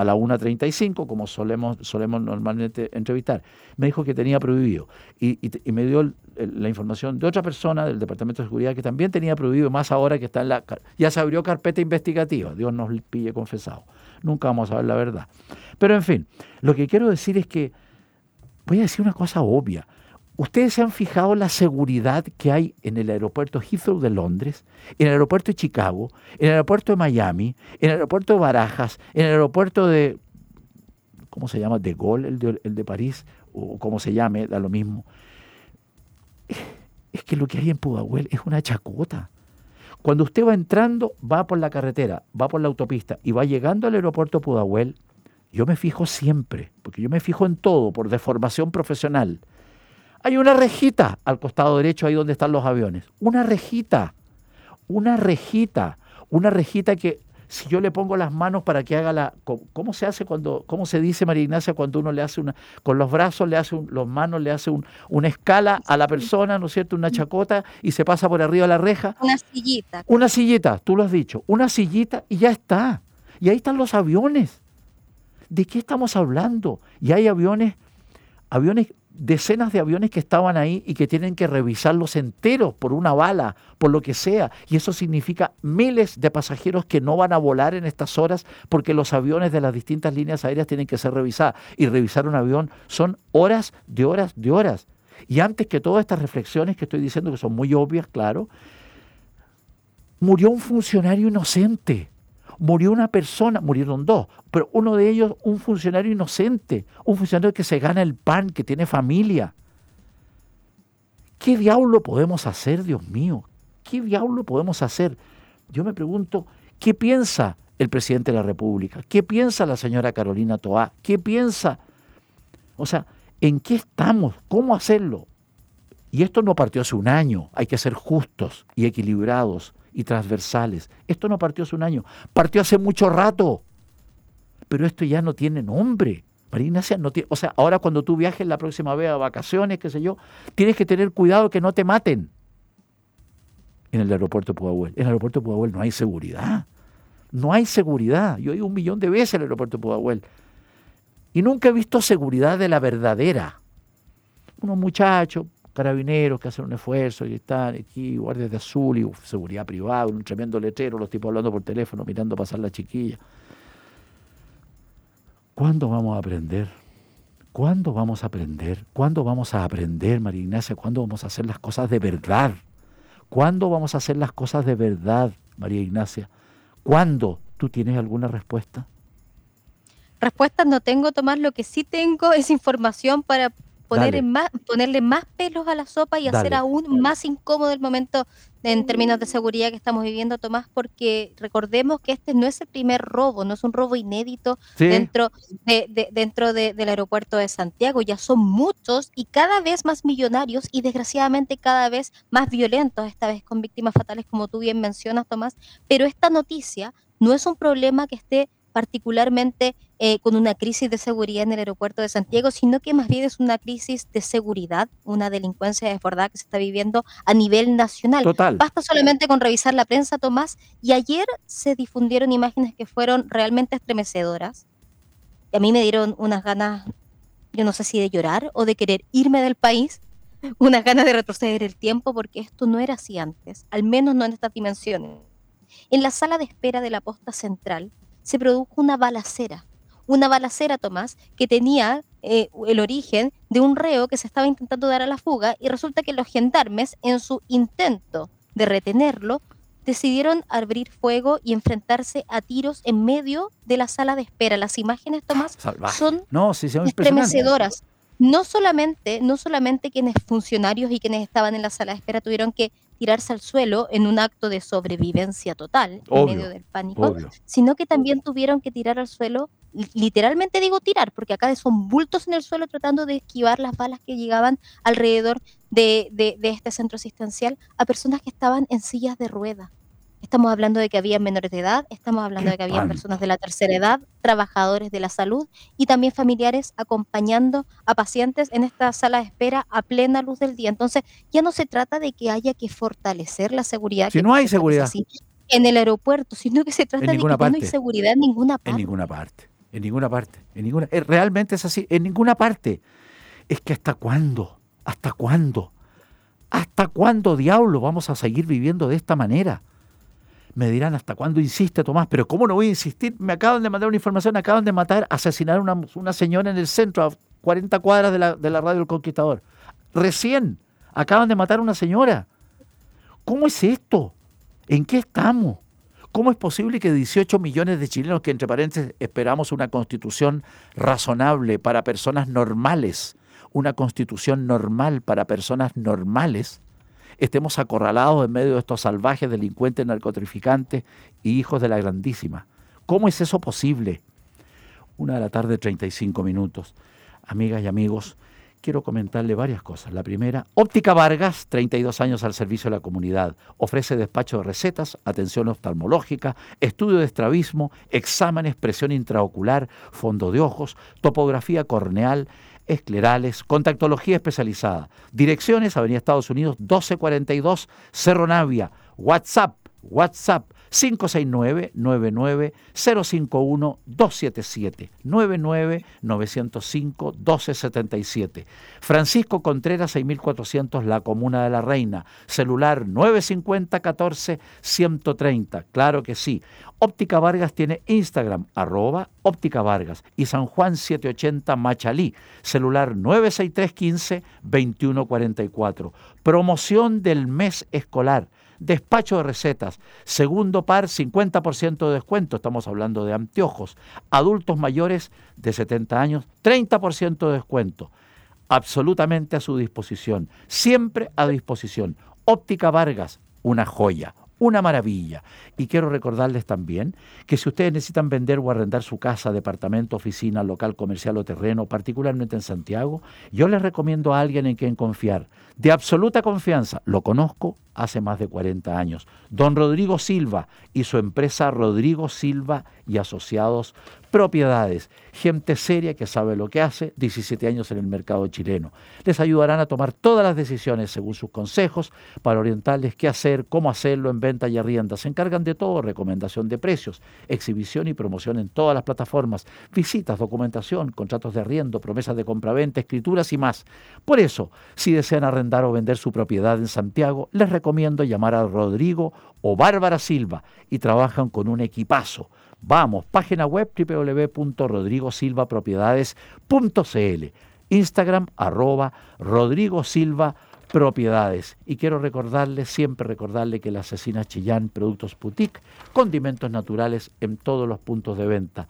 Speaker 6: a la 1.35, como solemos, solemos normalmente entrevistar. Me dijo que tenía prohibido y, me dio la información de otra persona del Departamento de Seguridad que también tenía prohibido, más ahora que está en la... Ya se abrió carpeta investigativa, Dios nos pille confesado. Nunca vamos a ver la verdad. Pero en fin, lo que quiero decir es que, voy a decir una cosa obvia, Ustedes se han fijado la seguridad que hay en el aeropuerto Heathrow de Londres, en el aeropuerto de Chicago, en el aeropuerto de Miami, en el aeropuerto de Barajas, en el aeropuerto de, ¿cómo se llama? De Gaulle, el de, París, o como se llame, da lo mismo. Es que lo que hay en Pudahuel es una chacota. Cuando usted va entrando, va por la carretera, va por la autopista y va llegando al aeropuerto Pudahuel, yo me fijo siempre, porque yo me fijo en todo por deformación profesional hay una rejita al costado derecho, ahí donde están los aviones. Una rejita, una rejita, una rejita que si yo le pongo las manos para que haga la... ¿Cómo se hace cuando, cómo se dice María Ignacia cuando uno le hace una... Con los brazos le hace, un, los manos le hace un, una escala a la persona, ¿no es cierto? Una chacota y se pasa por arriba de la reja.
Speaker 2: Una sillita.
Speaker 6: Una sillita, tú lo has dicho. Una sillita y ya está. Y ahí están los aviones. ¿De qué estamos hablando? Y hay aviones, aviones decenas de aviones que estaban ahí y que tienen que revisarlos enteros por una bala, por lo que sea. Y eso significa miles de pasajeros que no van a volar en estas horas porque los aviones de las distintas líneas aéreas tienen que ser revisados. Y revisar un avión son horas de horas de horas. Y antes que todas estas reflexiones que estoy diciendo, que son muy obvias, claro, murió un funcionario inocente murió una persona, murieron dos, pero uno de ellos un funcionario inocente, un funcionario que se gana el pan, que tiene familia. ¿Qué diablo podemos hacer, Dios mío? ¿Qué diablo podemos hacer? Yo me pregunto, ¿qué piensa el presidente de la República? ¿Qué piensa la señora Carolina Toá? ¿Qué piensa? O sea, ¿en qué estamos? ¿Cómo hacerlo? Y esto no partió hace un año, hay que ser justos y equilibrados y transversales. Esto no partió hace un año, partió hace mucho rato. Pero esto ya no tiene nombre. María Ignacia no tiene, o sea, ahora cuando tú viajes la próxima vez a vacaciones, qué sé yo, tienes que tener cuidado que no te maten en el aeropuerto de Pudahuel. En el aeropuerto de Pudahuel no hay seguridad. No hay seguridad. Yo he ido un millón de veces al aeropuerto de Pudahuel. Y nunca he visto seguridad de la verdadera. Unos muchachos, carabineros que hacen un esfuerzo y están aquí, guardias de azul y seguridad privada, un tremendo letrero, los tipos hablando por teléfono, mirando pasar la chiquilla. ¿Cuándo vamos a aprender? ¿Cuándo vamos a aprender? ¿Cuándo vamos a aprender, María Ignacia? ¿Cuándo vamos a hacer las cosas de verdad? ¿Cuándo vamos a hacer las cosas de verdad, María Ignacia? ¿Cuándo? ¿Tú tienes alguna respuesta?
Speaker 2: Respuestas no tengo, Tomás. Lo que sí tengo es información para más, ponerle más pelos a la sopa y hacer aún más incómodo el momento en términos de seguridad que estamos viviendo, Tomás, porque recordemos que este no es el primer robo, no es un robo inédito dentro, de, dentro del aeropuerto de Santiago, ya son muchos y cada vez más millonarios y desgraciadamente cada vez más violentos, esta vez con víctimas fatales, como tú bien mencionas, Tomás, pero esta noticia no es un problema que esté particularmente eh, con una crisis de seguridad en el aeropuerto de Santiago, sino que más bien es una crisis de seguridad, una delincuencia desbordada que se está viviendo a nivel nacional.
Speaker 6: Total.
Speaker 2: Basta solamente con revisar la prensa, Tomás, y ayer se difundieron imágenes que fueron realmente estremecedoras. Y a mí me dieron unas ganas, yo no sé si de llorar o de querer irme del país, unas ganas de retroceder el tiempo, porque esto no era así antes, al menos no en estas dimensiones. En la sala de espera de la posta central se produjo una balacera una balacera, Tomás, que tenía eh, el origen de un reo que se estaba intentando dar a la fuga y resulta que los gendarmes, en su intento de retenerlo, decidieron abrir fuego y enfrentarse a tiros en medio de la sala de espera. Las imágenes, Tomás, son
Speaker 6: no, sí,
Speaker 2: estremecedoras. No solamente, no solamente quienes funcionarios y quienes estaban en la sala de espera tuvieron que tirarse al suelo en un acto de sobrevivencia total en medio del pánico, sino que también tuvieron que tirar al suelo, literalmente digo tirar, porque acá son bultos en el suelo tratando de esquivar las balas que llegaban alrededor de, de este centro asistencial a personas que estaban en sillas de rueda. Estamos hablando de que había menores de edad, estamos hablando de que había personas de la tercera edad, trabajadores de la salud y también familiares acompañando a pacientes en esta sala de espera a plena luz del día. Entonces, ya no se trata de que haya que fortalecer la seguridad.
Speaker 6: Si no hay seguridad.
Speaker 2: en el aeropuerto, sino que se trata de que no hay seguridad en ninguna parte.
Speaker 6: En ninguna parte, en ninguna parte, en ninguna. Eh, realmente es así, en ninguna parte. Es que hasta cuándo, hasta cuándo, hasta cuándo diablo vamos a seguir viviendo de esta manera. Me dirán, ¿hasta cuándo insiste Tomás? Pero ¿cómo no voy a insistir? Me acaban de mandar una información, acaban de matar, asesinar a una, señora en el centro, a 40 cuadras de la, de la radio El Conquistador. Recién, acaban de matar a una señora. ¿Cómo es esto? ¿En qué estamos? ¿Cómo es posible que 18 millones de chilenos, que entre paréntesis esperamos una constitución razonable para personas normales, una constitución normal para personas normales, estemos acorralados en medio de estos salvajes delincuentes narcotraficantes y hijos de la grandísima. ¿Cómo es eso posible? Una de la tarde, 35 minutos. Amigas y amigos, quiero comentarle varias cosas. La primera, Óptica Vargas, 32 años al servicio de la comunidad. Ofrece despacho de recetas, atención oftalmológica, estudio de estrabismo, exámenes, presión intraocular, fondo de ojos, topografía corneal, esclerales, contactología especializada. Direcciones, Avenida Estados Unidos 1242, Cerro Navia, WhatsApp, WhatsApp 569-99-051-277, 99-905-1277. Francisco Contreras 6400, La Comuna de la Reina, celular 950-14-130, claro que sí. Óptica Vargas tiene Instagram, arroba Óptica Vargas, y San Juan 780 Machalí, celular 963-15-2144. Promoción del mes escolar Despacho de recetas. Segundo par, 50% de descuento. Estamos hablando de anteojos. Adultos mayores de 70 años, 30% de descuento. Absolutamente a su disposición. Siempre a disposición. Óptica Vargas, una joya una maravilla. Y quiero recordarles también que si ustedes necesitan vender o arrendar su casa, departamento, oficina, local comercial o terreno, particularmente en Santiago, yo les recomiendo a alguien en quien confiar. De absoluta confianza, lo conozco hace más de 40 años. Don Rodrigo Silva y su empresa Rodrigo Silva y Asociados Propiedades. Gente seria que sabe lo que hace, 17 años en el mercado chileno. Les ayudarán a tomar todas las decisiones según sus consejos para orientarles qué hacer, cómo hacerlo en venta y arrienda. Se encargan de todo, recomendación de precios, exhibición y promoción en todas las plataformas, visitas, documentación, contratos de arriendo, promesas de compraventa, escrituras y más. Por eso, si desean arrendar o vender su propiedad en Santiago, les recomiendo llamar a Rodrigo o Bárbara Silva y trabajan con un equipazo Vamos, página web www.rodrigosilvapropiedades.cl, Instagram arroba Rodrigo Silva Propiedades. Y quiero recordarle, siempre recordarle que la asesina Chillán, productos boutique, condimentos naturales en todos los puntos de venta.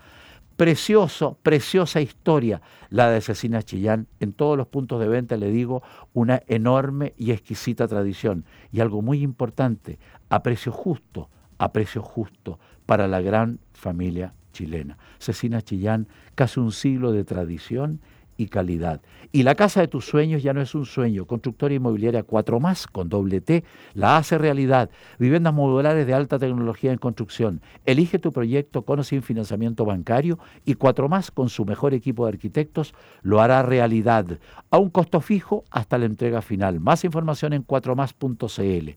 Speaker 6: Precioso, preciosa historia la de Asesina Chillán. En todos los puntos de venta le digo una enorme y exquisita tradición. Y algo muy importante, a precio justo, a precio justo para la gran familia chilena. Cecina Chillán, casi un siglo de tradición y calidad. Y la casa de tus sueños ya no es un sueño. Constructora inmobiliaria 4 más con doble T la hace realidad. Viviendas modulares de alta tecnología en construcción. Elige tu proyecto con o sin financiamiento bancario y 4 más con su mejor equipo de arquitectos lo hará realidad. A un costo fijo hasta la entrega final. Más información en 4más.cl.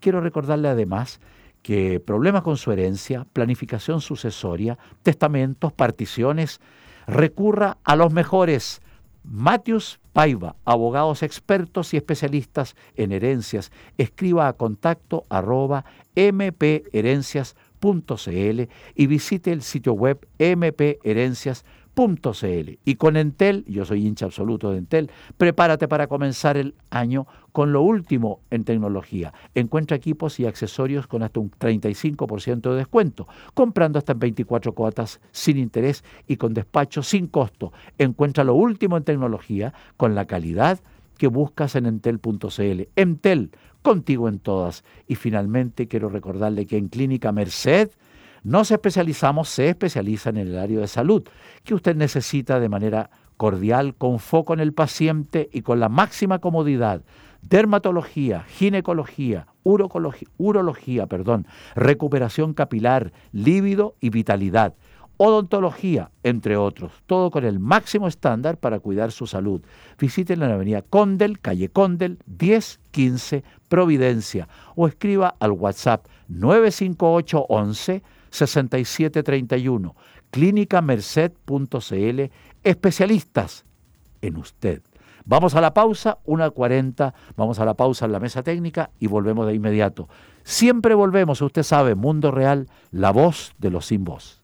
Speaker 6: Quiero recordarle además que problemas con su herencia, planificación sucesoria, testamentos, particiones, recurra a los mejores. Matius Paiva, abogados expertos y especialistas en herencias. Escriba a contacto arroba mperencias.cl y visite el sitio web Y con Entel, yo soy hincha absoluto de Entel, prepárate para comenzar el año con lo último en tecnología. Encuentra equipos y accesorios con hasta un 35% de descuento, comprando hasta en 24 cuotas sin interés y con despacho sin costo. Encuentra lo último en tecnología con la calidad que buscas en entel.cl. Entel, contigo en todas. Y finalmente quiero recordarle que en Clínica Merced, nos especializamos, se especializan en el área de salud, que usted necesita de manera cordial, con foco en el paciente y con la máxima comodidad. Dermatología, ginecología, urología, perdón, recuperación capilar, lívido y vitalidad odontología, entre otros. Todo con el máximo estándar para cuidar su salud. Visiten la avenida Condel, calle Condel, 1015 Providencia o escriba al WhatsApp 95811 6731, clínicamerced.cl, especialistas en usted. Vamos a la pausa, 1.40, vamos a la pausa en la mesa técnica y volvemos de inmediato. Siempre volvemos, usted sabe, Mundo Real, la voz de los sin voz.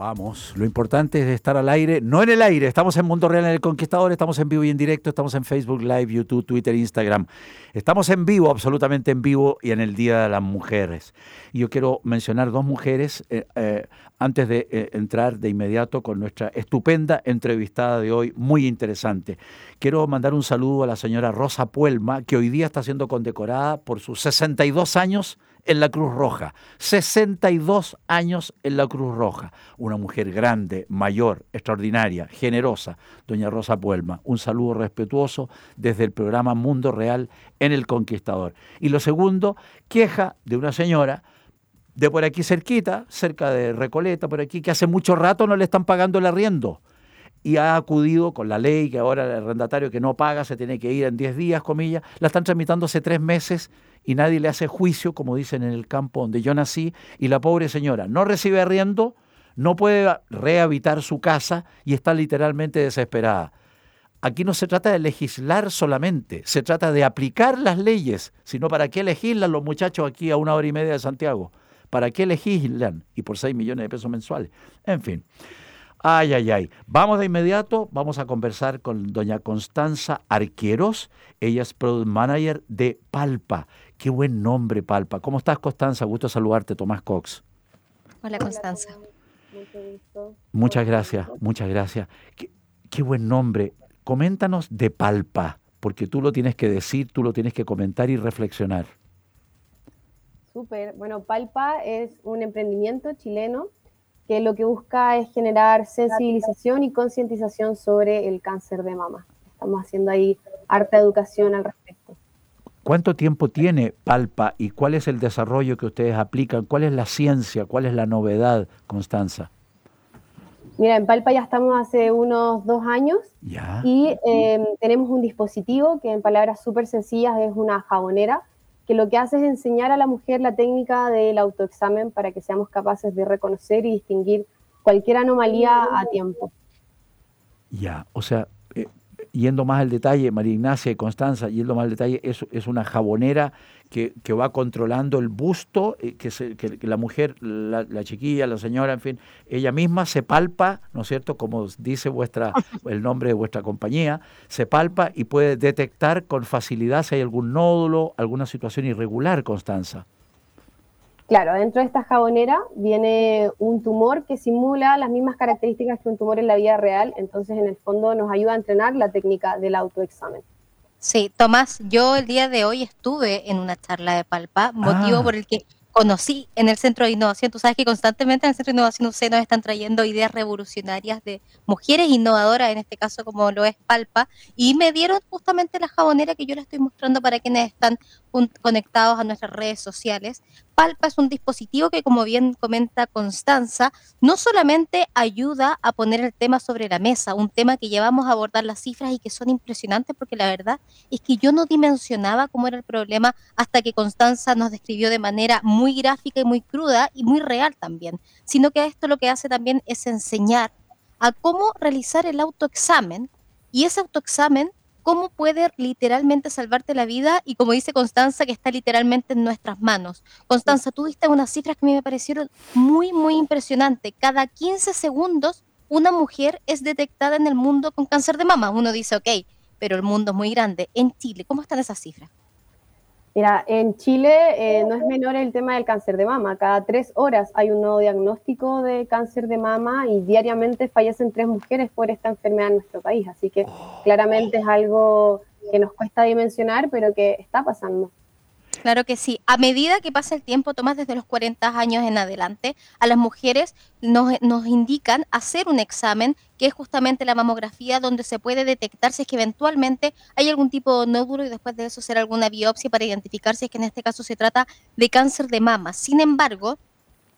Speaker 6: Vamos, lo importante es estar al aire, no en el aire, estamos en Mundo Real en el Conquistador, estamos en vivo y en directo, estamos en Facebook Live, YouTube, Twitter, Instagram. Estamos en vivo, absolutamente en vivo y en el Día de las Mujeres. Y yo quiero mencionar dos mujeres eh, eh, antes de eh, entrar de inmediato con nuestra estupenda entrevistada de hoy, muy interesante. Quiero mandar un saludo a la señora Rosa Puelma, que hoy día está siendo condecorada por sus 62 años en la Cruz Roja. 62 años en la Cruz Roja. Una mujer grande, mayor, extraordinaria, generosa, doña Rosa Puelma. Un saludo respetuoso desde el programa Mundo Real en El Conquistador. Y lo segundo, queja de una señora de por aquí cerquita, cerca de Recoleta, por aquí, que hace mucho rato no le están pagando el arriendo y ha acudido con la ley que ahora el arrendatario que no paga se tiene que ir en 10 días, comillas, la están tramitando hace tres meses y nadie le hace juicio, como dicen en el campo donde yo nací, y la pobre señora no recibe arriendo, no puede rehabitar su casa y está literalmente desesperada. Aquí no se trata de legislar solamente, se trata de aplicar las leyes, sino para qué legislan los muchachos aquí a una hora y media de Santiago. ¿Para qué legislan? Y por 6 millones de pesos mensuales. En fin. Ay, ay, ay. Vamos de inmediato, vamos a conversar con doña Constanza Arqueros. Ella es Product Manager de Palpa. Qué buen nombre, Palpa. ¿Cómo estás, Constanza? Gusto saludarte, Tomás Cox.
Speaker 2: Hola, Constanza.
Speaker 6: Muchas gracias, muchas gracias. Qué, qué buen nombre. Coméntanos de Palpa, porque tú lo tienes que decir, tú lo tienes que comentar y reflexionar.
Speaker 7: Súper. Bueno, Palpa es un emprendimiento chileno que lo que busca es generar sensibilización y concientización sobre el cáncer de mama. Estamos haciendo ahí harta educación al respecto.
Speaker 6: ¿Cuánto tiempo tiene Palpa y cuál es el desarrollo que ustedes aplican? ¿Cuál es la ciencia? ¿Cuál es la novedad, Constanza?
Speaker 7: Mira, en Palpa ya estamos hace unos dos años y eh, tenemos un dispositivo que en palabras súper sencillas es una jabonera que lo que hace es enseñar a la mujer la técnica del autoexamen para que seamos capaces de reconocer y distinguir cualquier anomalía a tiempo.
Speaker 6: Ya, o sea, eh, yendo más al detalle, María Ignacia y Constanza, yendo más al detalle, es, es una jabonera que, que, va controlando el busto, eh, que, se, que, la mujer, la, la, chiquilla, la señora, en fin, ella misma se palpa, ¿no es cierto? Como dice vuestra, el nombre de vuestra compañía, se palpa y puede detectar con facilidad si hay algún nódulo, alguna situación irregular, Constanza.
Speaker 7: Claro, dentro de esta jabonera viene un tumor que simula las mismas características que un tumor en la vida real, entonces en el fondo nos ayuda a entrenar la técnica del autoexamen.
Speaker 2: Sí, Tomás, yo el día de hoy estuve en una charla de Palpa, motivo
Speaker 6: Ah.
Speaker 2: por el que conocí en el Centro de Innovación. Tú sabes que constantemente en el Centro de Innovación UC nos están trayendo ideas revolucionarias de mujeres innovadoras, en este caso como lo es Palpa, y me dieron justamente la jabonera que yo les estoy mostrando para quienes están jun- conectados a nuestras redes sociales. Palpa es un dispositivo que, como bien comenta Constanza, no solamente ayuda a poner el tema sobre la mesa, un tema que llevamos a abordar las cifras y que son impresionantes porque la verdad es que yo no dimensionaba cómo era el problema hasta que Constanza nos describió de manera muy gráfica y muy cruda y muy real también, sino que esto lo que hace también es enseñar a cómo realizar el autoexamen y ese autoexamen cómo puede literalmente salvarte la vida y como dice Constanza, que está literalmente en nuestras manos. Constanza, tú diste unas cifras que a mí me parecieron muy, muy impresionantes. Cada 15 segundos una mujer es detectada en el mundo con cáncer de mama. Uno dice, ok, pero el mundo es muy grande. En Chile, ¿cómo están esas cifras?
Speaker 7: Mira, en Chile eh, no es menor el tema del cáncer de mama. Cada tres horas hay un nuevo diagnóstico de cáncer de mama y diariamente fallecen tres mujeres por esta enfermedad en nuestro país. Así que claramente es algo que nos cuesta dimensionar, pero que está pasando.
Speaker 2: Claro que sí. A medida que pasa el tiempo, Tomás, desde los 40 años en adelante, a las mujeres nos, nos indican hacer un examen que es justamente la mamografía, donde se puede detectar si es que eventualmente hay algún tipo de nódulo y después de eso hacer alguna biopsia para identificar si es que en este caso se trata de cáncer de mama. Sin embargo,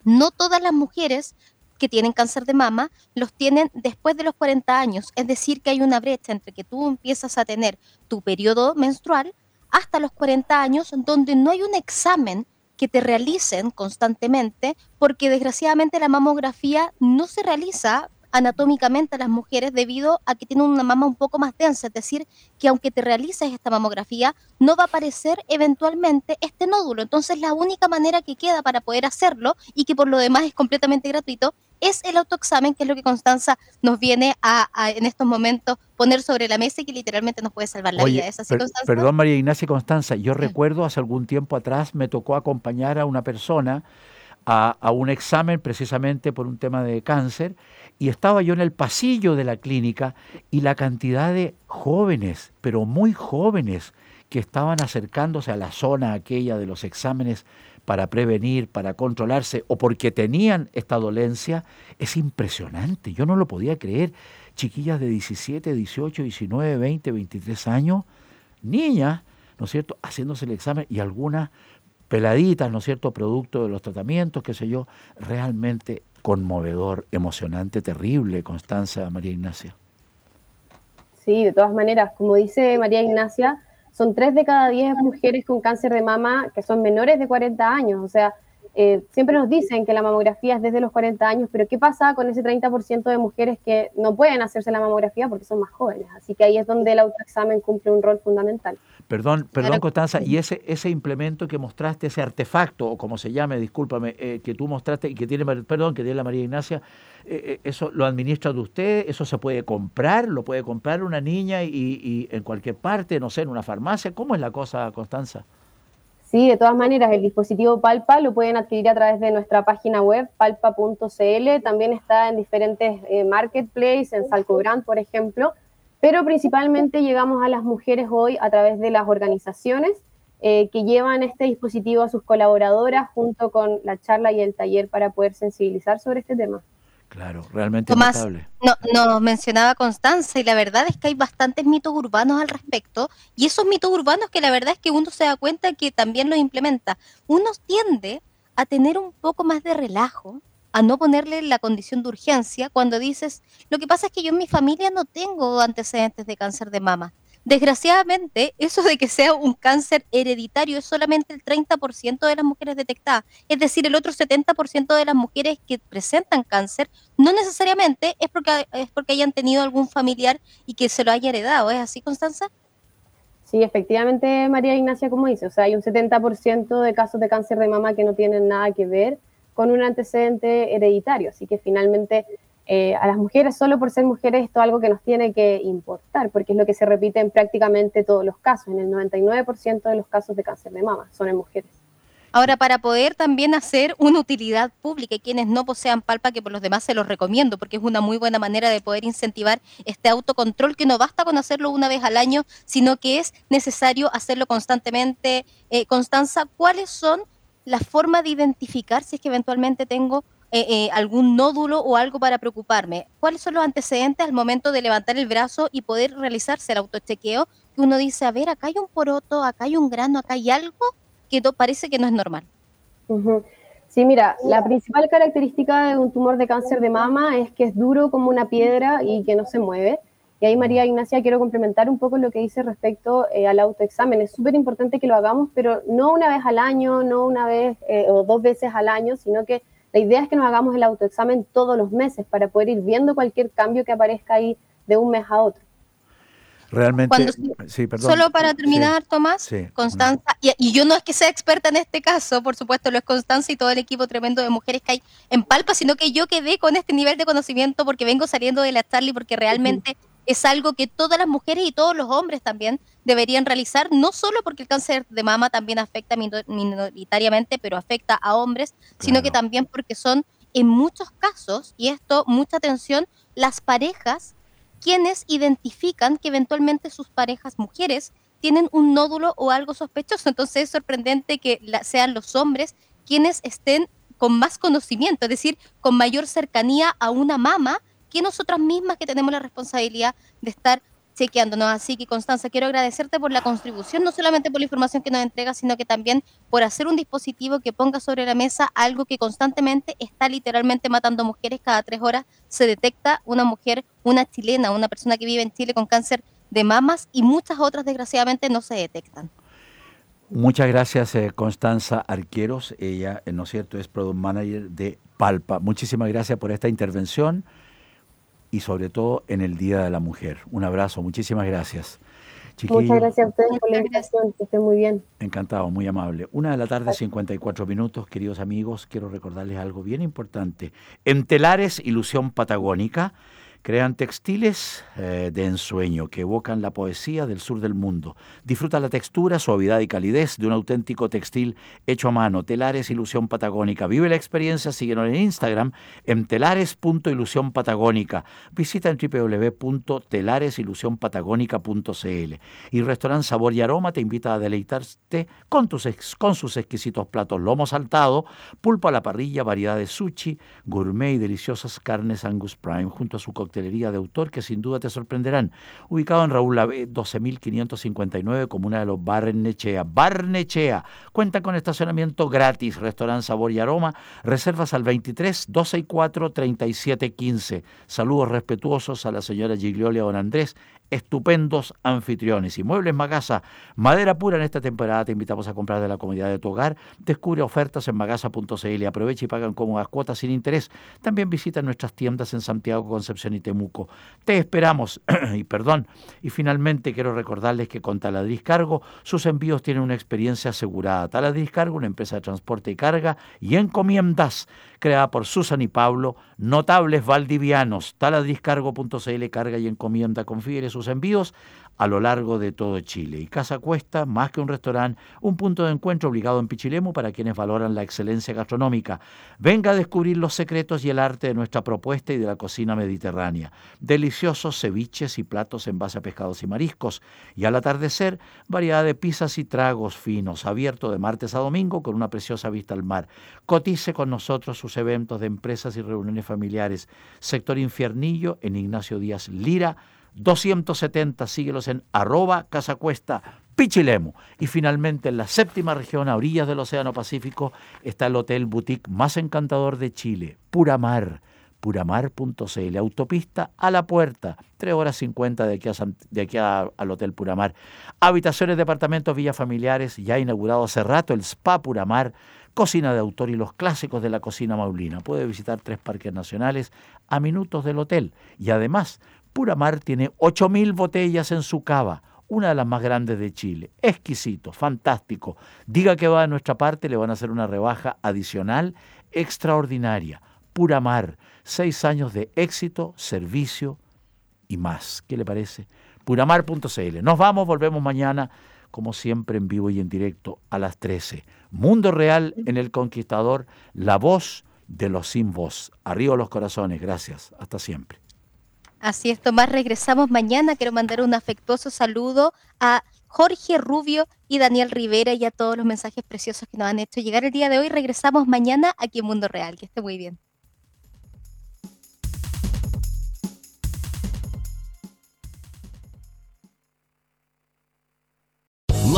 Speaker 2: no todas las mujeres que tienen cáncer de mama los tienen después de los 40 años. Es decir, que hay una brecha entre que tú empiezas a tener tu periodo menstrual hasta los 40 años, donde no hay un examen que te realicen constantemente, porque desgraciadamente la mamografía no se realiza anatómicamente a las mujeres debido a que tienen una mama un poco más densa, es decir, que aunque te realices esta mamografía, no va a aparecer eventualmente este nódulo. Entonces, la única manera que queda para poder hacerlo y que por lo demás es completamente gratuito es el autoexamen, que es lo que Constanza nos viene a, a, en estos momentos poner sobre la mesa y que literalmente nos puede salvar la
Speaker 6: Oye,
Speaker 2: vida. ¿Es así,
Speaker 6: per-
Speaker 2: Constanza?
Speaker 6: perdón María Ignacia Constanza, yo recuerdo hace algún tiempo atrás me tocó acompañar a una persona a, a un examen precisamente por un tema de cáncer y estaba yo en el pasillo de la clínica y la cantidad de jóvenes, pero muy jóvenes, que estaban acercándose a la zona aquella de los exámenes para prevenir, para controlarse o porque tenían esta dolencia, es impresionante. Yo no lo podía creer. Chiquillas de 17, 18, 19, 20, 23 años, niñas, ¿no es cierto?, haciéndose el examen y algunas peladitas, ¿no es cierto?, producto de los tratamientos, qué sé yo, realmente conmovedor, emocionante, terrible, Constanza María Ignacia.
Speaker 7: Sí, de todas maneras, como dice María Ignacia, son tres de cada diez mujeres con cáncer de mama que son menores de 40 años. O sea, eh, siempre nos dicen que la mamografía es desde los 40 años, pero ¿qué pasa con ese 30% de mujeres que no pueden hacerse la mamografía porque son más jóvenes? Así que ahí es donde el autoexamen cumple un rol fundamental.
Speaker 6: Perdón, perdón. Constanza, y ese, ese implemento que mostraste, ese artefacto, o como se llame, discúlpame, eh, que tú mostraste y que tiene, perdón, que tiene la María Ignacia, eh, eh, ¿eso lo administra de usted? ¿Eso se puede comprar? ¿Lo puede comprar una niña y, y en cualquier parte, no sé, en una farmacia? ¿Cómo es la cosa, Constanza?
Speaker 7: Sí, de todas maneras, el dispositivo Palpa lo pueden adquirir a través de nuestra página web, palpa.cl. También está en diferentes eh, marketplaces, en Salcobrand, por ejemplo. Pero principalmente llegamos a las mujeres hoy a través de las organizaciones eh, que llevan este dispositivo a sus colaboradoras junto con la charla y el taller para poder sensibilizar sobre este tema.
Speaker 6: Claro, realmente
Speaker 2: Tomás,
Speaker 6: notable.
Speaker 2: no, nos mencionaba Constanza y la verdad es que hay bastantes mitos urbanos al respecto y esos mitos urbanos que la verdad es que uno se da cuenta que también los implementa. Uno tiende a tener un poco más de relajo, a no ponerle la condición de urgencia cuando dices, lo que pasa es que yo en mi familia no tengo antecedentes de cáncer de mama. Desgraciadamente, eso de que sea un cáncer hereditario es solamente el 30% de las mujeres detectadas. Es decir, el otro 70% de las mujeres que presentan cáncer no necesariamente es porque, es porque hayan tenido algún familiar y que se lo haya heredado. ¿Es así, Constanza?
Speaker 7: Sí, efectivamente, María Ignacia, como dice, o sea, hay un 70% de casos de cáncer de mama que no tienen nada que ver con un antecedente hereditario. Así que finalmente eh, a las mujeres, solo por ser mujeres, esto es algo que nos tiene que importar, porque es lo que se repite en prácticamente todos los casos. En el 99% de los casos de cáncer de mama son en mujeres.
Speaker 2: Ahora, para poder también hacer una utilidad pública y quienes no posean palpa, que por los demás se los recomiendo, porque es una muy buena manera de poder incentivar este autocontrol, que no basta con hacerlo una vez al año, sino que es necesario hacerlo constantemente. Eh, Constanza, ¿cuáles son las formas de identificar si es que eventualmente tengo eh, eh, algún nódulo o algo para preocuparme. ¿Cuáles son los antecedentes al momento de levantar el brazo y poder realizarse el autochequeo? Que uno dice, a ver, acá hay un poroto, acá hay un grano, acá hay algo que parece que no es normal.
Speaker 7: Sí, mira, la principal característica de un tumor de cáncer de mama es que es duro como una piedra y que no se mueve. Y ahí, María Ignacia, quiero complementar un poco lo que dice respecto eh, al autoexamen. Es súper importante que lo hagamos, pero no una vez al año, no una vez o dos veces al año, sino que la idea es que nos hagamos el autoexamen todos los meses para poder ir viendo cualquier cambio que aparezca ahí de un mes a otro.
Speaker 6: Realmente, sí, perdón.
Speaker 2: Solo para terminar, Tomás, Constanza, y, yo no es que sea experta en este caso, por supuesto, lo es Constanza y todo el equipo tremendo de mujeres que hay en Palpa, sino que yo quedé con este nivel de conocimiento porque vengo saliendo de la Charlie, porque realmente es algo que todas las mujeres y todos los hombres también deberían realizar, no solo porque el cáncer de mama también afecta minoritariamente, pero afecta a hombres, sino que también porque son en muchos casos, y esto mucha atención, las parejas quienes identifican que eventualmente sus parejas mujeres tienen un nódulo o algo sospechoso. Entonces es sorprendente que sean los hombres quienes estén con más conocimiento, es decir, con mayor cercanía a una mama que nosotras mismas que tenemos la responsabilidad de estar chequeándonos. Así que, Constanza, quiero agradecerte por la contribución, no solamente por la información que nos entrega, sino que también por hacer un dispositivo que ponga sobre la mesa algo que constantemente está literalmente matando mujeres. Cada tres horas se detecta una mujer, una chilena, una persona que vive en Chile con cáncer de mamas y muchas otras, desgraciadamente, no se detectan.
Speaker 6: Muchas gracias, eh, Constanza Arqueros. Ella, eh, ¿no es cierto?, es Product Manager de Palpa. Muchísimas gracias por esta intervención y sobre todo en el Día de la Mujer. Un abrazo, muchísimas gracias.
Speaker 7: Muchas gracias a ustedes por la invitación, que estén muy bien.
Speaker 6: Encantado, muy amable. Una de la tarde, 54 minutos, queridos amigos, quiero recordarles algo bien importante. En Telares, Ilusión Patagónica, Crean textiles eh, de ensueño que evocan la poesía del sur del mundo. Disfruta la textura, suavidad y calidez de un auténtico textil hecho a mano. Telares Ilusión Patagónica. Vive la experiencia, síguenos en Instagram en telares.ilusión patagónica. Visita en www.telaresilusionpatagónica.cl. Y Restaurante Sabor y Aroma te invita a deleitarte con sus exquisitos platos lomo saltado, pulpo a la parrilla, variedad de sushi, gourmet y deliciosas carnes Angus Prime junto a su cóctel de autor que sin duda te sorprenderán. Ubicado en Raúl Lavé, 12.559, comuna de los Barnechea. Barnechea. Cuenta con estacionamiento gratis, restaurante Sabor y Aroma. Reservas al 23 264 3715. Saludos respetuosos a la señora Gigliolia Don Andrés estupendos anfitriones. Y Muebles Magasa, madera pura en esta temporada, te invitamos a comprar de la comodidad de tu hogar. Descubre ofertas en magasa.cl, aprovecha y pagan cómodas cuotas sin interés. También visita nuestras tiendas en Santiago, Concepción y Temuco. Te esperamos, y perdón. Y finalmente quiero recordarles que con Taladriz Cargo sus envíos tienen una experiencia asegurada. Taladriz Cargo, una empresa de transporte y carga y encomiendas creada por Susan y Pablo, notables valdivianos. Taladriscargo.cl carga y encomienda, confiere sus envíos a lo largo de todo Chile. Y Casa Cuesta, más que un restaurante, un punto de encuentro obligado en Pichilemu para quienes valoran la excelencia gastronómica. Venga a descubrir los secretos y el arte de nuestra propuesta y de la cocina mediterránea. Deliciosos ceviches y platos en base a pescados y mariscos. Y al atardecer, variedad de pizzas y tragos finos, abierto de martes a domingo con una preciosa vista al mar. Cotice con nosotros sus eventos de empresas y reuniones familiares. Sector Infiernillo en Ignacio Díaz Lira 270, síguelos en arroba casacuesta Pichilemu. Y finalmente en la séptima región, a orillas del Océano Pacífico, está el hotel boutique más encantador de Chile, Pura Mar puramar.cl. Autopista a la puerta, 3 horas 50 de aquí, a de aquí al Hotel Puramar. Habitaciones, departamentos, villas familiares, ya inaugurado hace rato el Spa Puramar, cocina de autor y los clásicos de la cocina maulina. Puede visitar tres parques nacionales a minutos del hotel. Y además, Puramar tiene 8.000 botellas en su cava una de las más grandes de Chile. Exquisito, fantástico. Diga que va de nuestra parte, le van a hacer una rebaja adicional extraordinaria. Pura Mar, seis años de éxito, servicio y más. ¿Qué le parece? Puramar.cl. Nos vamos, volvemos mañana, como siempre, en vivo y en directo a las 13. Mundo Real en El Conquistador, la voz de los sin voz. Arriba los corazones, gracias. Hasta siempre.
Speaker 2: Así es, Tomás, regresamos mañana. Quiero mandar un afectuoso saludo a Jorge Rubio y Daniel Rivera y a todos los mensajes preciosos que nos han hecho llegar el día de hoy. Regresamos mañana aquí en Mundo Real. Que esté muy bien.